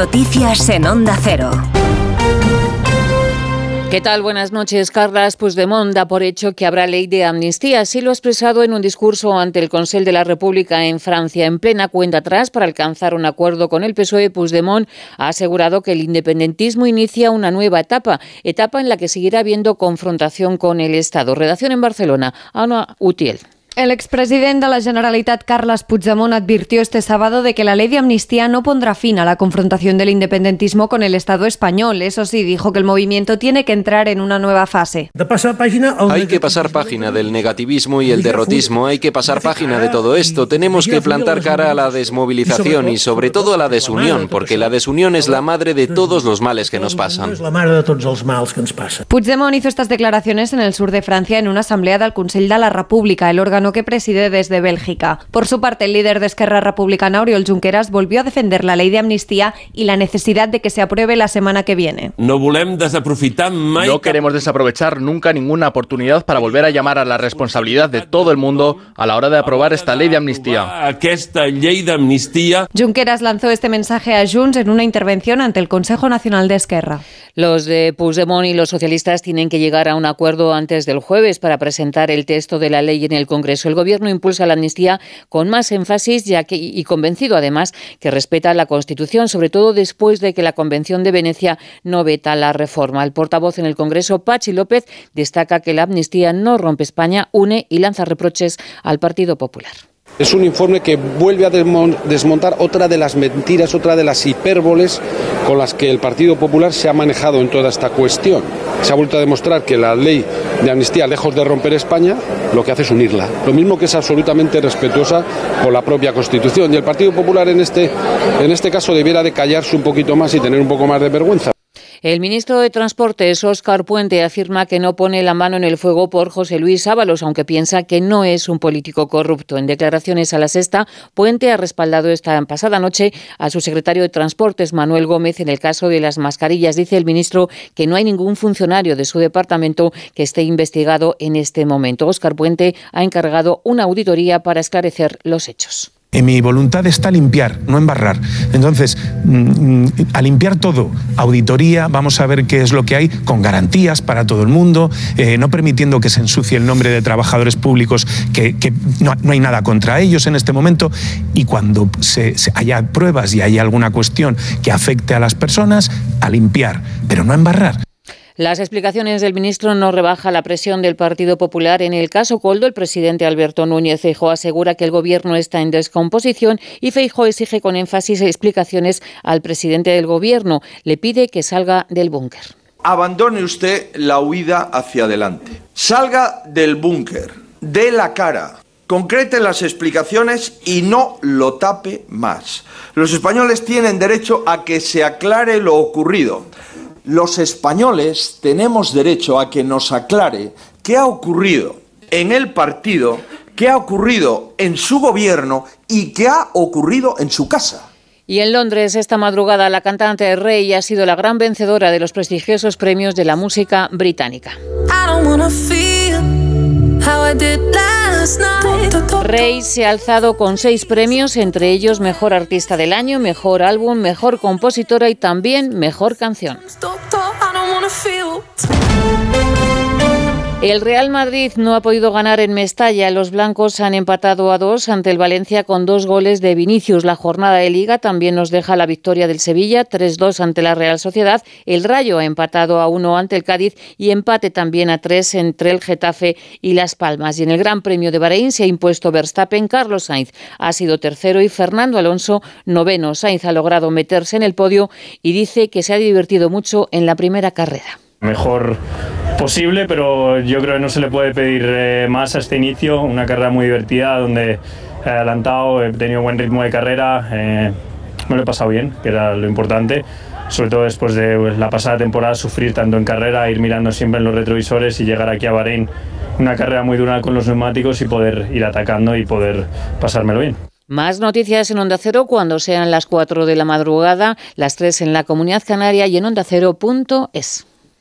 Noticias en Onda Cero. ¿Qué tal? Buenas noches. Carlas Puigdemont da por hecho que habrá ley de amnistía. Así lo ha expresado en un discurso ante el Consejo de la República en Francia. En plena cuenta atrás para alcanzar un acuerdo con el PSOE, Puigdemont ha asegurado que el independentismo inicia una nueva etapa, etapa en la que seguirá habiendo confrontación con el Estado. Redacción en Barcelona. Ana Utiel. El expresidente de la Generalitat, Carles Puigdemont, advirtió este sábado de que la ley de amnistía no pondrá fin a la confrontación del independentismo con el Estado español. Eso sí, dijo que el movimiento tiene que entrar en una nueva fase. Hay que pasar página del negativismo y el derrotismo, hay que pasar página de todo esto. Tenemos que plantar cara a la desmovilización y sobre todo a la desunión, porque la desunión es la madre de todos los males que nos pasan. Puigdemont hizo estas declaraciones en el sur de Francia en una asamblea del Consell de la República, el órgano que preside desde Bélgica. Por su parte, el líder de Esquerra Republicana, Oriol Junqueras, volvió a defender la ley de amnistía y la necesidad de que se apruebe la semana que viene. No, no queremos desaprovechar nunca ninguna oportunidad para volver a llamar a la responsabilidad de todo el mundo a la hora de aprobar esta ley de amnistía. Esta ley de amnistía. Junqueras lanzó este mensaje a Junts en una intervención ante el Consejo Nacional de Esquerra. Los de Puigdemont y los socialistas tienen que llegar a un acuerdo antes del jueves para presentar el texto de la ley en el Congreso. El Gobierno impulsa la amnistía con más énfasis ya que, y convencido además que respeta la Constitución, sobre todo después de que la Convención de Venecia no veta la reforma. El portavoz en el Congreso, Pachi López, destaca que la amnistía no rompe España, une y lanza reproches al Partido Popular. Es un informe que vuelve a desmontar otra de las mentiras, otra de las hipérboles con las que el Partido Popular se ha manejado en toda esta cuestión. Se ha vuelto a demostrar que la ley de amnistía, lejos de romper España, lo que hace es unirla. Lo mismo que es absolutamente respetuosa con la propia Constitución. Y el Partido Popular en este, en este caso debiera de callarse un poquito más y tener un poco más de vergüenza. El ministro de Transportes, Óscar Puente, afirma que no pone la mano en el fuego por José Luis Ábalos, aunque piensa que no es un político corrupto. En declaraciones a la sexta, Puente ha respaldado esta pasada noche a su secretario de Transportes, Manuel Gómez, en el caso de las mascarillas. Dice el ministro que no hay ningún funcionario de su departamento que esté investigado en este momento. Óscar Puente ha encargado una auditoría para esclarecer los hechos. Mi voluntad está limpiar, no embarrar. Entonces, mm, mm, a limpiar todo, auditoría, vamos a ver qué es lo que hay, con garantías para todo el mundo, eh, no permitiendo que se ensucie el nombre de trabajadores públicos, que, no, hay nada contra ellos en este momento, y cuando se, haya pruebas y haya alguna cuestión que afecte a las personas, a limpiar, pero no a embarrar. Las explicaciones del ministro no rebaja la presión del Partido Popular. En el caso Coldo, el presidente Alberto Núñez Feijóo asegura que el gobierno está en descomposición y Feijóo exige con énfasis explicaciones al presidente del gobierno. Le pide que salga del búnker. Abandone usted la huida hacia adelante. Salga del búnker, de la cara, concrete las explicaciones y no lo tape más. Los españoles tienen derecho a que se aclare lo ocurrido los españoles tenemos derecho a que nos aclare qué ha ocurrido en el partido, qué ha ocurrido en su gobierno y qué ha ocurrido en su casa. Y en Londres, esta madrugada, la cantante Rey ha sido la gran vencedora de los prestigiosos premios de la música británica. Rey se ha alzado con seis premios, entre ellos Mejor Artista del Año, Mejor Álbum, Mejor Compositora y también Mejor Canción. El Real Madrid no ha podido ganar en Mestalla. Los blancos han empatado a dos ante el Valencia con dos goles de Vinicius. La jornada de liga también nos deja la victoria del Sevilla, 3-2 ante la Real Sociedad. El Rayo ha empatado a uno ante el Cádiz y empate también a tres entre el Getafe y Las Palmas. Y en el Gran Premio de Bahrein se ha impuesto Verstappen. Carlos Sainz ha sido tercero y Fernando Alonso noveno. Sainz ha logrado meterse en el podio y dice que se ha divertido mucho en la primera carrera. Mejor posible, pero yo creo que no se le puede pedir eh, más a este inicio. Una carrera muy divertida donde he adelantado, he tenido buen ritmo de carrera, eh, me lo he pasado bien, que era lo importante. Sobre todo después de pues, la pasada temporada, sufrir tanto en carrera, ir mirando siempre en los retrovisores y llegar aquí a Bahrein, una carrera muy dura con los neumáticos y poder ir atacando y poder pasármelo bien. Más noticias en Onda Cero cuando sean las 4 de la madrugada, las 3 en la Comunidad Canaria y en ondacero.es.